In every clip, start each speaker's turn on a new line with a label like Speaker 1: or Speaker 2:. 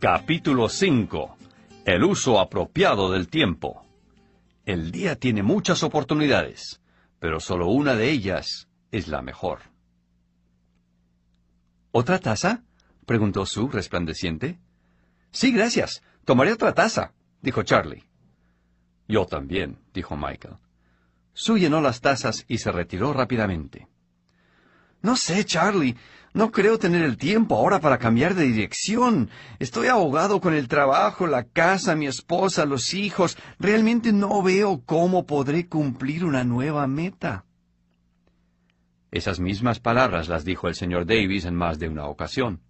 Speaker 1: Capítulo 5. El uso apropiado del tiempo. El día tiene muchas oportunidades, pero solo una de ellas es la mejor.
Speaker 2: ¿Otra taza? preguntó Sue, resplandeciente.
Speaker 3: Sí, gracias. Tomaré otra taza, dijo Charlie.
Speaker 1: Yo también, dijo Michael.
Speaker 2: Sue llenó las tazas y se retiró rápidamente.
Speaker 3: No sé, Charlie. No creo tener el tiempo ahora para cambiar de dirección. Estoy ahogado con el trabajo, la casa, mi esposa, los hijos. Realmente no veo cómo podré cumplir una nueva meta.
Speaker 1: Esas mismas palabras las dijo el señor Davis en más de una ocasión.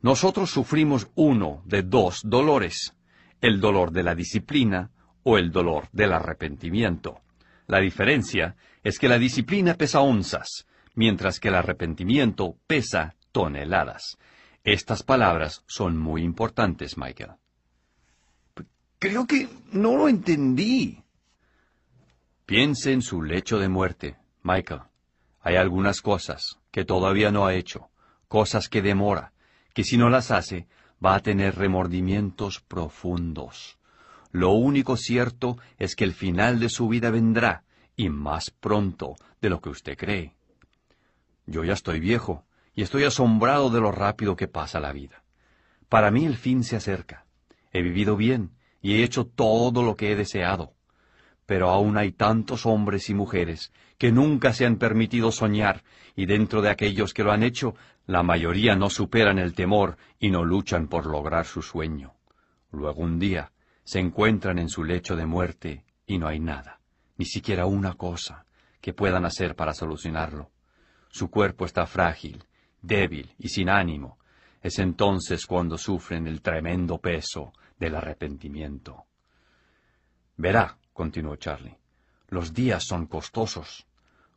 Speaker 1: Nosotros sufrimos uno de dos dolores, el dolor de la disciplina o el dolor del arrepentimiento. La diferencia es que la disciplina pesa onzas, mientras que el arrepentimiento pesa toneladas. Estas palabras son muy importantes, Michael.
Speaker 3: Creo que no lo entendí.
Speaker 1: Piense en su lecho de muerte, Michael. Hay algunas cosas que todavía no ha hecho, cosas que demora, que si no las hace, va a tener remordimientos profundos. Lo único cierto es que el final de su vida vendrá, y más pronto de lo que usted cree. Yo ya estoy viejo y estoy asombrado de lo rápido que pasa la vida. Para mí el fin se acerca. He vivido bien y he hecho todo lo que he deseado. Pero aún hay tantos hombres y mujeres que nunca se han permitido soñar, y dentro de aquellos que lo han hecho, la mayoría no superan el temor y no luchan por lograr su sueño. Luego un día se encuentran en su lecho de muerte y no hay nada, ni siquiera una cosa, que puedan hacer para solucionarlo. Su cuerpo está frágil, débil y sin ánimo. Es entonces cuando sufren el tremendo peso del arrepentimiento. Verá, continuó Charlie, los días son costosos.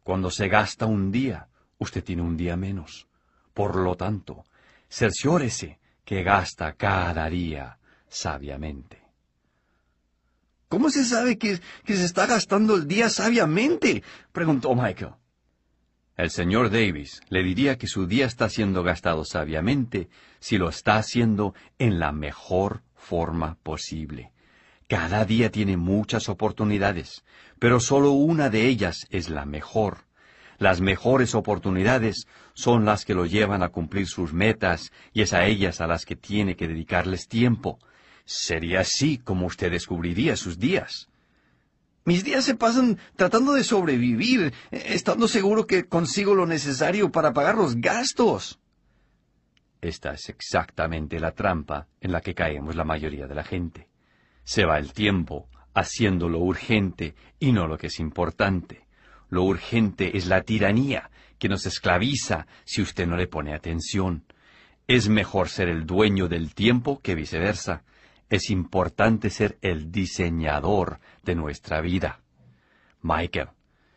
Speaker 1: Cuando se gasta un día, usted tiene un día menos. Por lo tanto, cerciórese que gasta cada día sabiamente.
Speaker 3: ¿Cómo se sabe que, que se está gastando el día sabiamente? preguntó Michael.
Speaker 1: El señor Davis le diría que su día está siendo gastado sabiamente si lo está haciendo en la mejor forma posible. Cada día tiene muchas oportunidades, pero solo una de ellas es la mejor. Las mejores oportunidades son las que lo llevan a cumplir sus metas y es a ellas a las que tiene que dedicarles tiempo. Sería así como usted descubriría sus días.
Speaker 3: Mis días se pasan tratando de sobrevivir, estando seguro que consigo lo necesario para pagar los gastos.
Speaker 1: Esta es exactamente la trampa en la que caemos la mayoría de la gente. Se va el tiempo haciendo lo urgente y no lo que es importante. Lo urgente es la tiranía que nos esclaviza si usted no le pone atención. Es mejor ser el dueño del tiempo que viceversa es importante ser el diseñador de nuestra vida. Michael,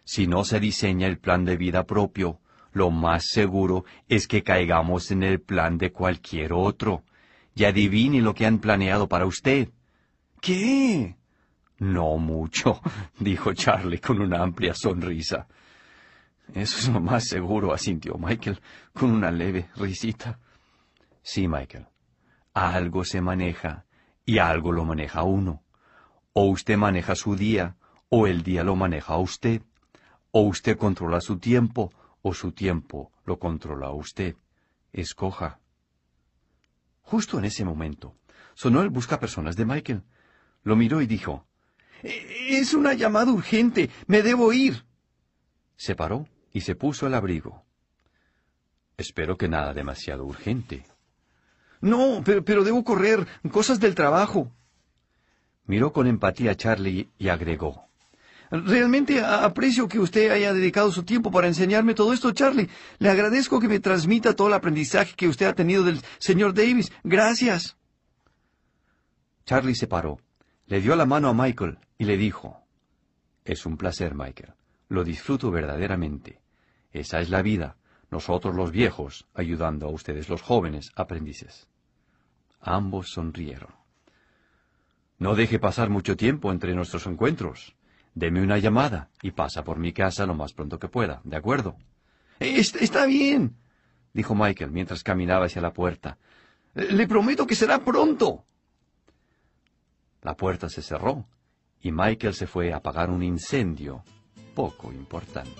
Speaker 1: si no se diseña el plan de vida propio, lo más seguro es que caigamos en el plan de cualquier otro. Y adivine lo que han planeado para usted.
Speaker 3: ¿Qué?
Speaker 1: No mucho, dijo Charlie con una amplia sonrisa.
Speaker 3: Eso es lo más seguro, asintió Michael con una leve risita.
Speaker 1: Sí, Michael. Algo se maneja y algo lo maneja uno. O usted maneja su día, o el día lo maneja usted. O usted controla su tiempo, o su tiempo lo controla usted. Escoja. Justo en ese momento, sonó el buscapersonas de Michael. Lo miró y dijo,
Speaker 3: Es una llamada urgente. Me debo ir.
Speaker 1: Se paró y se puso el abrigo. Espero que nada demasiado urgente.
Speaker 3: No, pero, debo correr. Cosas del trabajo.
Speaker 1: Miró con empatía a Charlie y agregó.
Speaker 3: Realmente aprecio que usted haya dedicado su tiempo para enseñarme todo esto, Charlie. Le agradezco que me transmita todo el aprendizaje que usted ha tenido del señor Davis. Gracias.
Speaker 1: Charlie se paró, le dio la mano a Michael y le dijo, Es un placer, Michael. Lo disfruto verdaderamente. Esa es la vida, nosotros los viejos, ayudando a ustedes los jóvenes aprendices. Ambos sonrieron. No deje pasar mucho tiempo entre nuestros encuentros. Deme una llamada y pasa por mi casa lo más pronto que pueda, ¿de acuerdo?
Speaker 3: Está, bien,
Speaker 1: dijo Michael mientras caminaba hacia la puerta.
Speaker 3: Le prometo que será pronto.
Speaker 1: La puerta se cerró y Michael se fue a apagar un incendio poco importante.